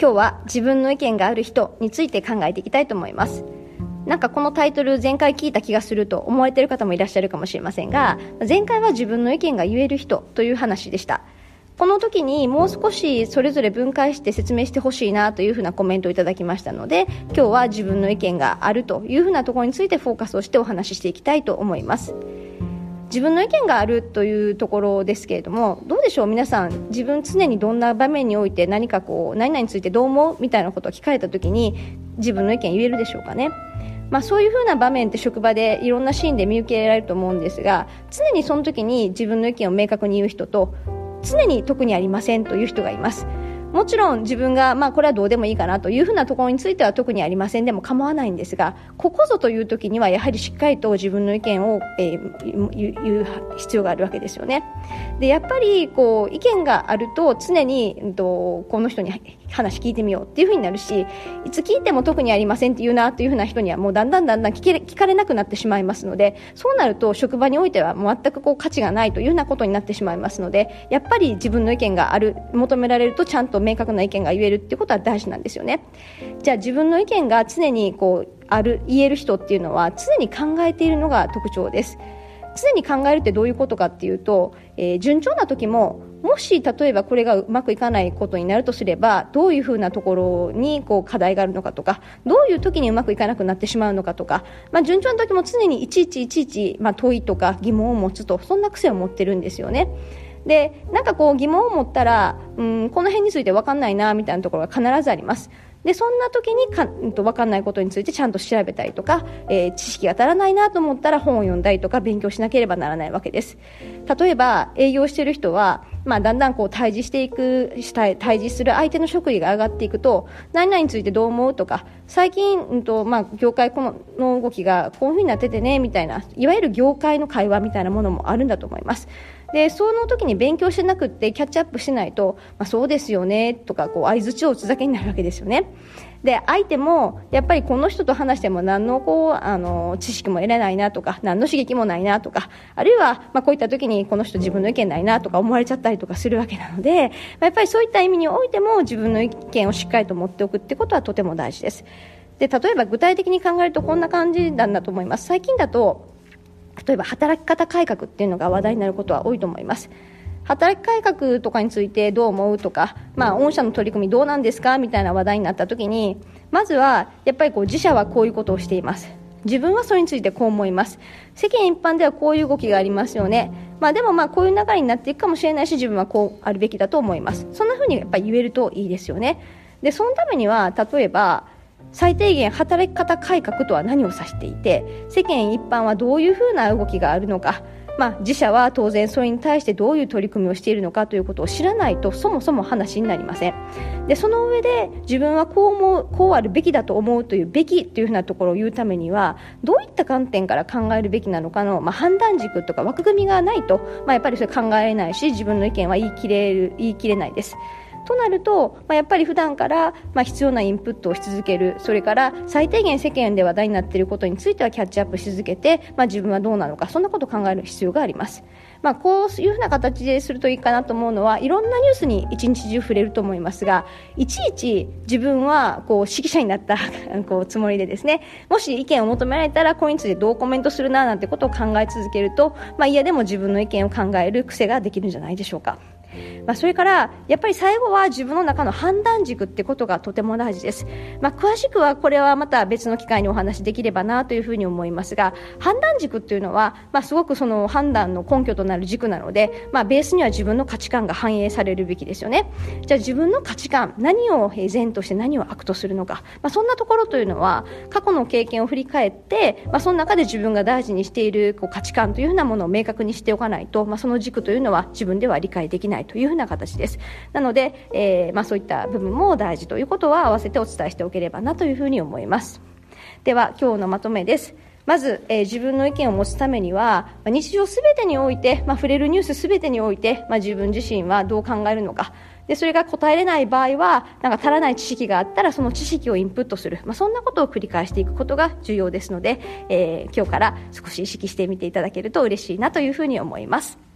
今日は自分の意見がある人について考えていきたいと思います。なんかこのタイトル前回聞いた気がすると思われている方もいらっしゃるかもしれませんが前回は自分の意見が言える人という話でした。この時にもう少しそれぞれ分解して説明してほしいなというふうなコメントをいただきましたので今日は自分の意見があるというふうなところについてフォーカスをしてお話ししていきたいと思います。自分の意見があるというところですけれどもどうでしょう？皆さん自分常にどんな場面において何かこう何々についてどう思うみたいなことを聞かれた時に自分の意見言えるでしょうかね？まあ、そういうふうな場面って職場でいろんなシーンで見受けられると思うんですが常にその時に自分の意見を明確に言う人と常に特にありませんという人がいます。もちろん自分が、まあ、これはどうでもいいかなというふうなところについては特にありませんでも構わないんですがここぞという時にはやはりしっかりと自分の意見を、えー、言う必要があるわけですよね。でやっぱりこう意見があると常に、うん、とこの人に話聞いてみようっていうふうになるしいつ聞いても特にありませんっていうなというふうな人にはもうだんだんだんだん聞け聞かれなくなってしまいますのでそうなると職場においては全くこう価値がないというようなことになってしまいますのでやっぱり自分の意見がある求められるとちゃんと明確な意見が言えるっていうことは大事なんですよね。じゃあ自分の意見が常にこうある言える人っていうのは常に考えているのが特徴です。常に考えるってどういうことかっていうと、えー、順調な時ももし例えばこれがうまくいかないことになるとすればどういうふうなところにこう課題があるのかとかどういう時にうまくいかなくなってしまうのかとか、まあ、順調な時も常にいちいちいちいち、まあ、問いとか疑問を持つとそんな癖を持ってるんですよね。でなんかこう疑問を持ったら、うん、この辺について分かんないなみたいなところが必ずあります。でそんな時にか、ん、と分かんないことについてちゃんと調べたりとか、えー、知識が足らないなと思ったら本を読んだりとか勉強しなければならないわけです例えば営業してる人は、まあ、だんだんこう対峙していく対峙する相手の職位が上がっていくと何々についてどう思うとか最近、うんとまあ、業界このの動きがこういうふうになっててねみたいないわゆる業界の会話みたいなものもあるんだと思います。でその時に勉強してなくってキャッチアップしないと、まあ、そうですよねとかこう相づちを打つだけになるわけですよね。で相手もやっぱりこの人と話しても何のこうあの知識も得れないなとか何の刺激もないなとかあるいは、まあ、こういった時にこの人自分の意見ないなとか思われちゃったりとかするわけなので、まあ、やっぱりそういった意味においても自分の意見をしっかりと持っておくってことはとても大事です。で例えば具体的に考えるとこんな感じなんだと思います最近だと例えば働き方改革っていうのが話題になることは多いと思います働き改革とかについてどう思うとか、まあ、御社の取り組みどうなんですかみたいな話題になった時にまずはやっぱりこう自社はこういうことをしています。自分はそれについてこう思います。世間一般ではこういう動きがありますよね、まあ、でもまあこういう流れになっていくかもしれないし自分はこうあるべきだと思います。そんなふうにやっぱり言えるといいですよね。でそのためには例えば最低限働き方改革とは何を指していて世間一般はどういうふうな動きがあるのかまあ、自社は当然それに対してどういう取り組みをしているのかということを知らないとそもそも話になりませんでその上で自分はこう思うこうあるべきだと思うというべきというふうなところを言うためにはどういった観点から考えるべきなのかの、まあ、判断軸とか枠組みがないと、まあ、やっぱりそれ考えれないし自分の意見は言い切れる言い切れないです。となると、まあ、やっぱり普段から、まあ、必要なインプットをし続けるそれから最低限世間で話題になっていることについてはキャッチアップし続けて、まあ、自分はどうなのかそんなことを考える必要があります。まあ、こういうふうな形でするといいかなと思うのはいろんなニュースに一日中触れると思いますがいちいち自分はこう指揮者になった こうつもりでですねもし意見を求められたらこれについてどうコメントするななんてことを考え続けると、まあ、嫌でも自分の意見を考える癖ができるんじゃないでしょうか。まあ、それからやっぱり最後は自分の中の判断軸ってことがとても大事です、まあ、詳しくはこれはまた別の機会にお話しできればなというふうに思いますが判断軸っていうのは、まあ、すごくその判断の根拠となる軸なので、まあ、ベースには自分の価値観が反映されるべきですよね。じゃあ自分の価値観何を善として何を悪とするのか、まあ、そんなところというのは過去の経験を振り返って、まあ、その中で自分が大事にしているこう価値観というふうなものを明確にしておかないと、まあ、その軸というのは自分では理解できないというふうな形です。なので、えー、まあ、そういった部分も大事ということは合わせてお伝えしておければなというふうに思います。では、今日のまとめです。まず、えー、自分の意見を持つためには、まあ、日常すべてにおいて、まあ、触れるニュースすべてにおいて、まあ、自分自身はどう考えるのか、でそれが答えれない場合はなんか足らない知識があったらその知識をインプットする、まあ、そんなことを繰り返していくことが重要ですので、えー、今日から少し意識してみていただけると嬉しいなというふうに思います。